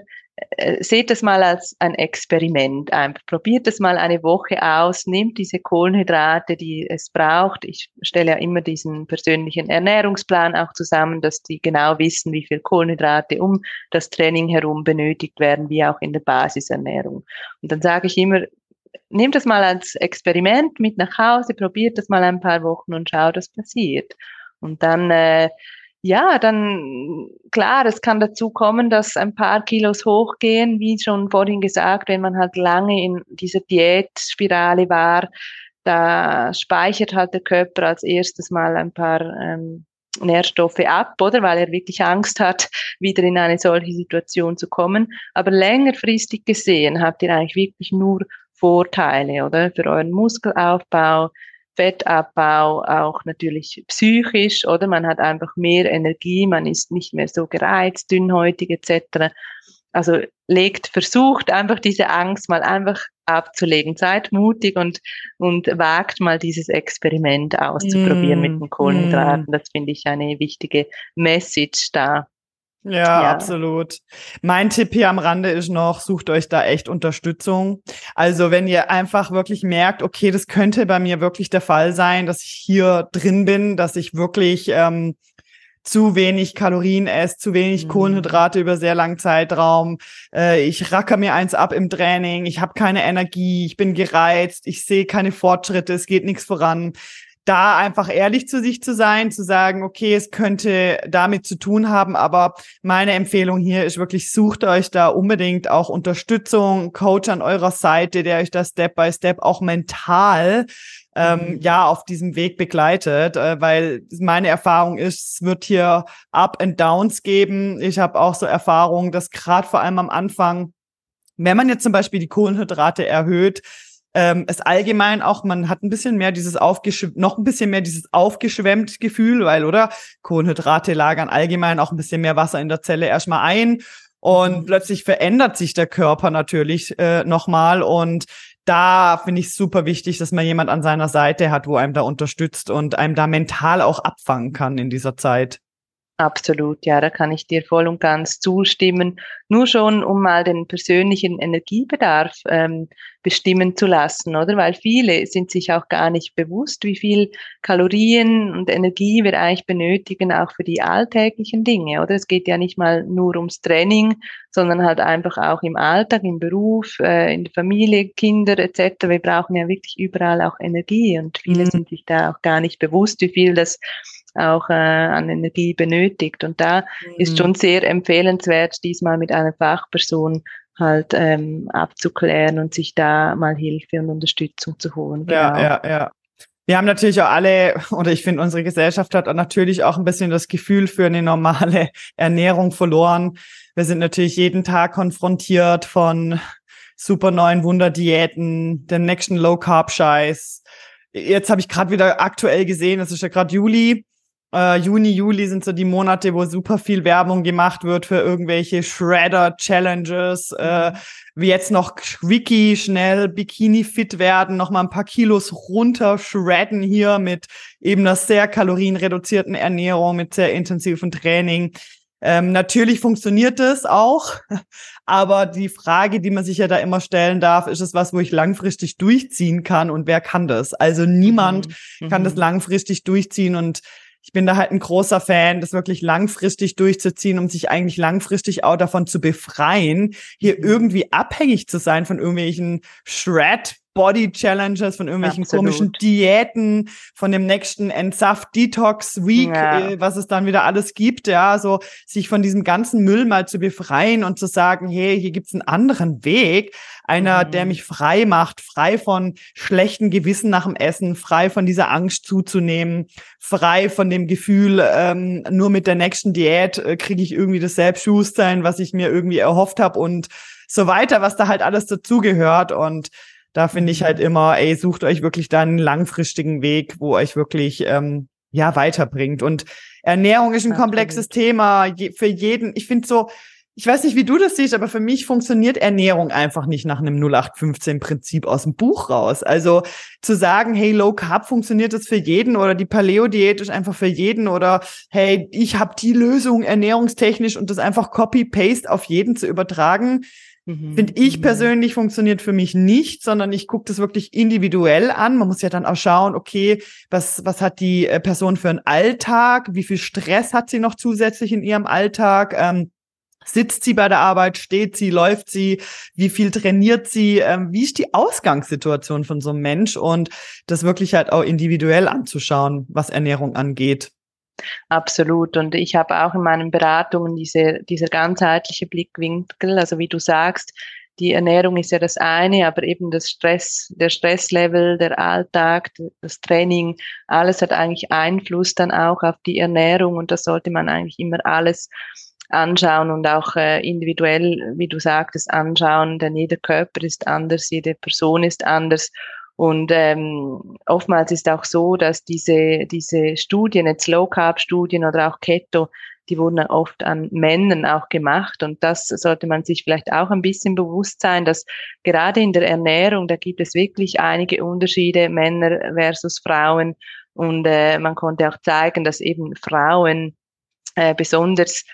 Speaker 2: seht das mal als ein Experiment. Probiert das mal eine Woche aus, nehmt diese Kohlenhydrate, die es braucht. Ich stelle ja immer diesen persönlichen Ernährungsplan auch zusammen, dass die genau wissen, wie viel Kohlenhydrate um das Training herum benötigt werden, wie auch in der Basisernährung. Und dann sage ich immer, nehmt das mal als Experiment mit nach Hause, probiert das mal ein paar Wochen und schaut, was passiert. Und dann äh, ja, dann klar, es kann dazu kommen, dass ein paar Kilos hochgehen, wie schon vorhin gesagt, wenn man halt lange in dieser Diätspirale war, da speichert halt der Körper als erstes mal ein paar ähm, Nährstoffe ab, oder? Weil er wirklich Angst hat, wieder in eine solche Situation zu kommen. Aber längerfristig gesehen habt ihr eigentlich wirklich nur Vorteile, oder? Für euren Muskelaufbau, Fettabbau, auch natürlich psychisch, oder? Man hat einfach mehr Energie, man ist nicht mehr so gereizt, dünnhäutig etc. Also legt, versucht einfach diese Angst mal einfach abzulegen. Seid mutig und, und wagt mal dieses Experiment auszuprobieren mm, mit den Kohlenhydraten. Mm. Das finde ich eine wichtige Message da.
Speaker 1: Ja, ja, absolut. Mein Tipp hier am Rande ist noch, sucht euch da echt Unterstützung. Also wenn ihr einfach wirklich merkt, okay, das könnte bei mir wirklich der Fall sein, dass ich hier drin bin, dass ich wirklich ähm, zu wenig Kalorien esse, zu wenig mhm. Kohlenhydrate über sehr langen Zeitraum. Äh, ich racker mir eins ab im Training, ich habe keine Energie, ich bin gereizt, ich sehe keine Fortschritte, es geht nichts voran da einfach ehrlich zu sich zu sein, zu sagen, okay, es könnte damit zu tun haben, aber meine Empfehlung hier ist wirklich, sucht euch da unbedingt auch Unterstützung, Coach an eurer Seite, der euch da Step by Step auch mental ähm, mhm. ja auf diesem Weg begleitet, äh, weil meine Erfahrung ist, es wird hier Up and Downs geben. Ich habe auch so Erfahrungen, dass gerade vor allem am Anfang, wenn man jetzt zum Beispiel die Kohlenhydrate erhöht, ähm, es allgemein auch, man hat ein bisschen mehr dieses aufgeschwemmt, noch ein bisschen mehr dieses aufgeschwemmt Gefühl, weil, oder? Kohlenhydrate lagern allgemein auch ein bisschen mehr Wasser in der Zelle erstmal ein. Und mhm. plötzlich verändert sich der Körper natürlich äh, nochmal. Und da finde ich super wichtig, dass man jemand an seiner Seite hat, wo einem da unterstützt und einem da mental auch abfangen kann in dieser Zeit.
Speaker 2: Absolut, ja, da kann ich dir voll und ganz zustimmen. Nur schon, um mal den persönlichen Energiebedarf ähm, bestimmen zu lassen, oder? Weil viele sind sich auch gar nicht bewusst, wie viel Kalorien und Energie wir eigentlich benötigen, auch für die alltäglichen Dinge, oder? Es geht ja nicht mal nur ums Training, sondern halt einfach auch im Alltag, im Beruf, äh, in der Familie, Kinder etc. Wir brauchen ja wirklich überall auch Energie und viele mhm. sind sich da auch gar nicht bewusst, wie viel das auch äh, an Energie benötigt. Und da mhm. ist schon sehr empfehlenswert, diesmal mit einer Fachperson halt ähm, abzuklären und sich da mal Hilfe und Unterstützung zu holen.
Speaker 1: Genau. Ja, ja, ja. Wir haben natürlich auch alle, oder ich finde, unsere Gesellschaft hat natürlich auch ein bisschen das Gefühl für eine normale [laughs] Ernährung verloren. Wir sind natürlich jeden Tag konfrontiert von super neuen Wunderdiäten, den nächsten Low-Carb-Scheiß. Jetzt habe ich gerade wieder aktuell gesehen, es ist ja gerade Juli, äh, Juni, Juli sind so die Monate, wo super viel Werbung gemacht wird für irgendwelche Shredder-Challenges. Äh, wie jetzt noch Quickie, schnell Bikini-fit werden, noch mal ein paar Kilos runter shredden hier mit eben einer sehr kalorienreduzierten Ernährung, mit sehr intensivem Training. Ähm, natürlich funktioniert es auch, [laughs] aber die Frage, die man sich ja da immer stellen darf, ist es was, wo ich langfristig durchziehen kann und wer kann das? Also niemand mhm. kann das mhm. langfristig durchziehen und ich bin da halt ein großer Fan, das wirklich langfristig durchzuziehen, um sich eigentlich langfristig auch davon zu befreien, hier mhm. irgendwie abhängig zu sein von irgendwelchen Shred Body Challenges, von irgendwelchen Absolut. komischen Diäten, von dem nächsten Entsaft Detox Week, ja. äh, was es dann wieder alles gibt, ja, so sich von diesem ganzen Müll mal zu befreien und zu sagen, hey, hier gibt's einen anderen Weg, einer, mhm. der mich frei macht, frei von schlechten Gewissen nach dem Essen, frei von dieser Angst zuzunehmen, frei von dem Gefühl, ähm, nur mit der nächsten Diät äh, kriege ich irgendwie das Selbstbewusstsein, was ich mir irgendwie erhofft habe und so weiter, was da halt alles dazugehört und da finde ich halt mhm. immer, ey, sucht euch wirklich da einen langfristigen Weg, wo euch wirklich ähm, ja weiterbringt. Und Ernährung ist ein komplexes Thema Je, für jeden. Ich finde so, ich weiß nicht, wie du das siehst, aber für mich funktioniert Ernährung einfach nicht nach einem 0815-Prinzip aus dem Buch raus. Also zu sagen, hey, Low Carb funktioniert das für jeden oder die Paleo-Diät ist einfach für jeden oder hey, ich habe die Lösung ernährungstechnisch und das einfach Copy-Paste auf jeden zu übertragen, Mhm. Finde ich mhm. persönlich funktioniert für mich nicht, sondern ich gucke das wirklich individuell an. Man muss ja dann auch schauen, okay, was, was hat die äh, Person für einen Alltag? Wie viel Stress hat sie noch zusätzlich in ihrem Alltag? Ähm, Sitzt sie bei der Arbeit, steht sie, läuft sie, wie viel trainiert sie, ähm, wie ist die Ausgangssituation von so einem Mensch? Und das wirklich halt auch individuell anzuschauen, was Ernährung angeht.
Speaker 2: Absolut. Und ich habe auch in meinen Beratungen diese, dieser ganzheitliche Blickwinkel, also wie du sagst, die Ernährung ist ja das eine, aber eben das Stress, der Stresslevel, der Alltag, das Training, alles hat eigentlich Einfluss dann auch auf die Ernährung. Und das sollte man eigentlich immer alles anschauen und auch äh, individuell, wie du sagtest, anschauen, denn jeder Körper ist anders, jede Person ist anders. Und ähm, oftmals ist auch so, dass diese, diese Studien, jetzt Low Carb Studien oder auch Keto, die wurden oft an Männern auch gemacht. Und das sollte man sich vielleicht auch ein bisschen bewusst sein, dass gerade in der Ernährung, da gibt es wirklich einige Unterschiede, Männer versus Frauen. Und äh, man konnte auch zeigen, dass eben Frauen äh, besonders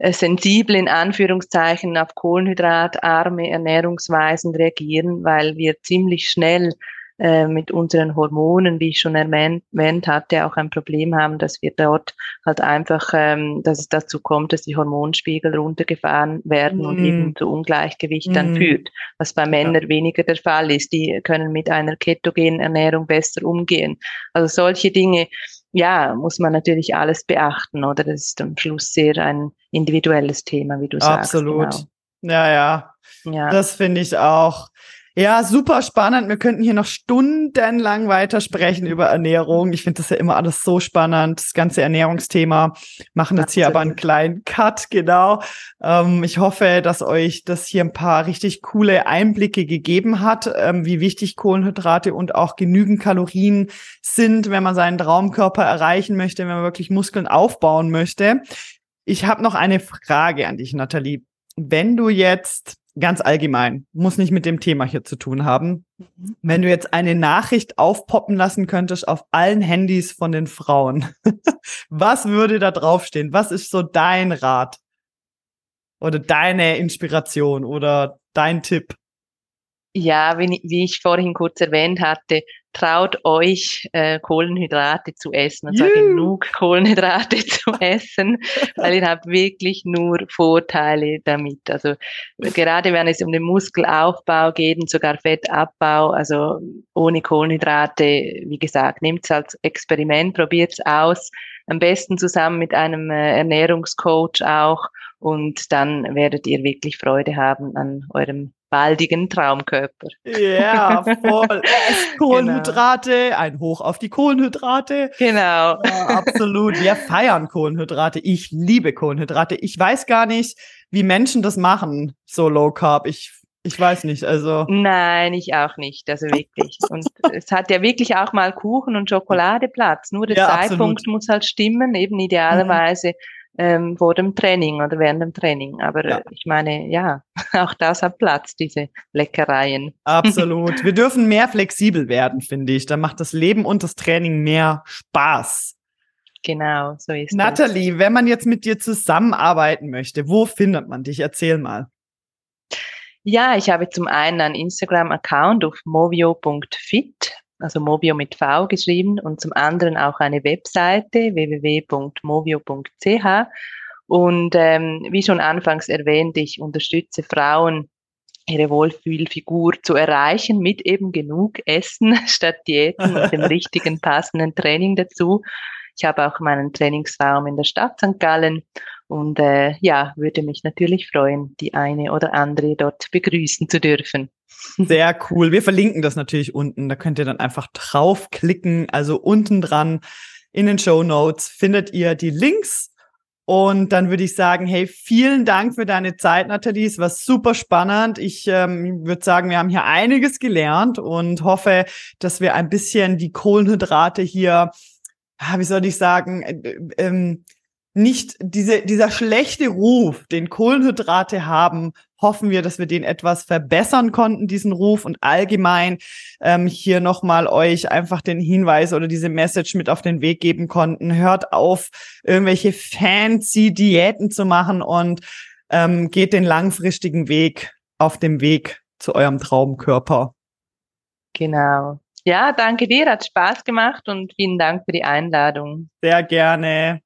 Speaker 2: sensibel in Anführungszeichen auf kohlenhydratarme Ernährungsweisen reagieren, weil wir ziemlich schnell äh, mit unseren Hormonen, wie ich schon erwähnt hatte, auch ein Problem haben, dass wir dort halt einfach, ähm, dass es dazu kommt, dass die Hormonspiegel runtergefahren werden mm. und eben zu Ungleichgewicht mm. dann führt, was bei Männern ja. weniger der Fall ist. Die können mit einer ketogenen Ernährung besser umgehen. Also solche Dinge, ja, muss man natürlich alles beachten, oder? Das ist am Schluss sehr ein individuelles Thema, wie du
Speaker 1: Absolut.
Speaker 2: sagst.
Speaker 1: Absolut. Genau. Ja, ja. Ja. Das finde ich auch. Ja, super spannend. Wir könnten hier noch stundenlang weitersprechen über Ernährung. Ich finde das ja immer alles so spannend, das ganze Ernährungsthema. Machen jetzt hier aber einen kleinen Cut, genau. Ähm, ich hoffe, dass euch das hier ein paar richtig coole Einblicke gegeben hat, ähm, wie wichtig Kohlenhydrate und auch genügend Kalorien sind, wenn man seinen Traumkörper erreichen möchte, wenn man wirklich Muskeln aufbauen möchte. Ich habe noch eine Frage an dich, Nathalie. Wenn du jetzt ganz allgemein, muss nicht mit dem Thema hier zu tun haben. Mhm. Wenn du jetzt eine Nachricht aufpoppen lassen könntest auf allen Handys von den Frauen, [laughs] was würde da draufstehen? Was ist so dein Rat? Oder deine Inspiration oder dein Tipp?
Speaker 2: Ja, wie, wie ich vorhin kurz erwähnt hatte, traut euch, äh, Kohlenhydrate zu essen, und zwar genug Kohlenhydrate [laughs] zu essen, weil ihr habt wirklich nur Vorteile damit. Also gerade wenn es um den Muskelaufbau geht und sogar Fettabbau, also ohne Kohlenhydrate, wie gesagt, nehmt es als Experiment, probiert es aus, am besten zusammen mit einem äh, Ernährungscoach auch und dann werdet ihr wirklich Freude haben an eurem baldigen Traumkörper.
Speaker 1: Ja, voll. [laughs] Kohlenhydrate, genau. ein Hoch auf die Kohlenhydrate.
Speaker 2: Genau.
Speaker 1: Ja, absolut. Wir [laughs] feiern Kohlenhydrate. Ich liebe Kohlenhydrate. Ich weiß gar nicht, wie Menschen das machen, so low carb. Ich ich weiß nicht, also.
Speaker 2: Nein, ich auch nicht, also wirklich. Und es hat ja wirklich auch mal Kuchen und Schokolade Platz. Nur der ja, Zeitpunkt absolut. muss halt stimmen, eben idealerweise mhm ähm, vor dem Training oder während dem Training. Aber ja. ich meine, ja, [laughs] auch das hat Platz, diese Leckereien.
Speaker 1: Absolut. [laughs] Wir dürfen mehr flexibel werden, finde ich. Da macht das Leben und das Training mehr Spaß.
Speaker 2: Genau, so ist
Speaker 1: es. Nathalie, wenn man jetzt mit dir zusammenarbeiten möchte, wo findet man dich? Erzähl mal.
Speaker 2: Ja, ich habe zum einen einen Instagram-Account auf movio.fit also Movio mit V geschrieben und zum anderen auch eine Webseite www.movio.ch. Und ähm, wie schon anfangs erwähnt, ich unterstütze Frauen, ihre Wohlfühlfigur zu erreichen mit eben genug Essen [laughs] statt Diäten und dem [laughs] richtigen passenden Training dazu. Ich habe auch meinen Trainingsraum in der Stadt St. Gallen und äh, ja, würde mich natürlich freuen, die eine oder andere dort begrüßen zu dürfen.
Speaker 1: Sehr cool. Wir verlinken das natürlich unten. Da könnt ihr dann einfach draufklicken. Also unten dran in den Show Notes findet ihr die Links. Und dann würde ich sagen, hey, vielen Dank für deine Zeit, Nathalie. Es war super spannend. Ich ähm, würde sagen, wir haben hier einiges gelernt und hoffe, dass wir ein bisschen die Kohlenhydrate hier, wie soll ich sagen, äh, ähm, nicht diese, dieser schlechte Ruf, den Kohlenhydrate haben, hoffen wir, dass wir den etwas verbessern konnten, diesen Ruf und allgemein ähm, hier nochmal euch einfach den Hinweis oder diese Message mit auf den Weg geben konnten. Hört auf, irgendwelche fancy Diäten zu machen und ähm, geht den langfristigen Weg auf dem Weg zu eurem Traumkörper.
Speaker 2: Genau. Ja, danke dir, hat Spaß gemacht und vielen Dank für die Einladung.
Speaker 1: Sehr gerne.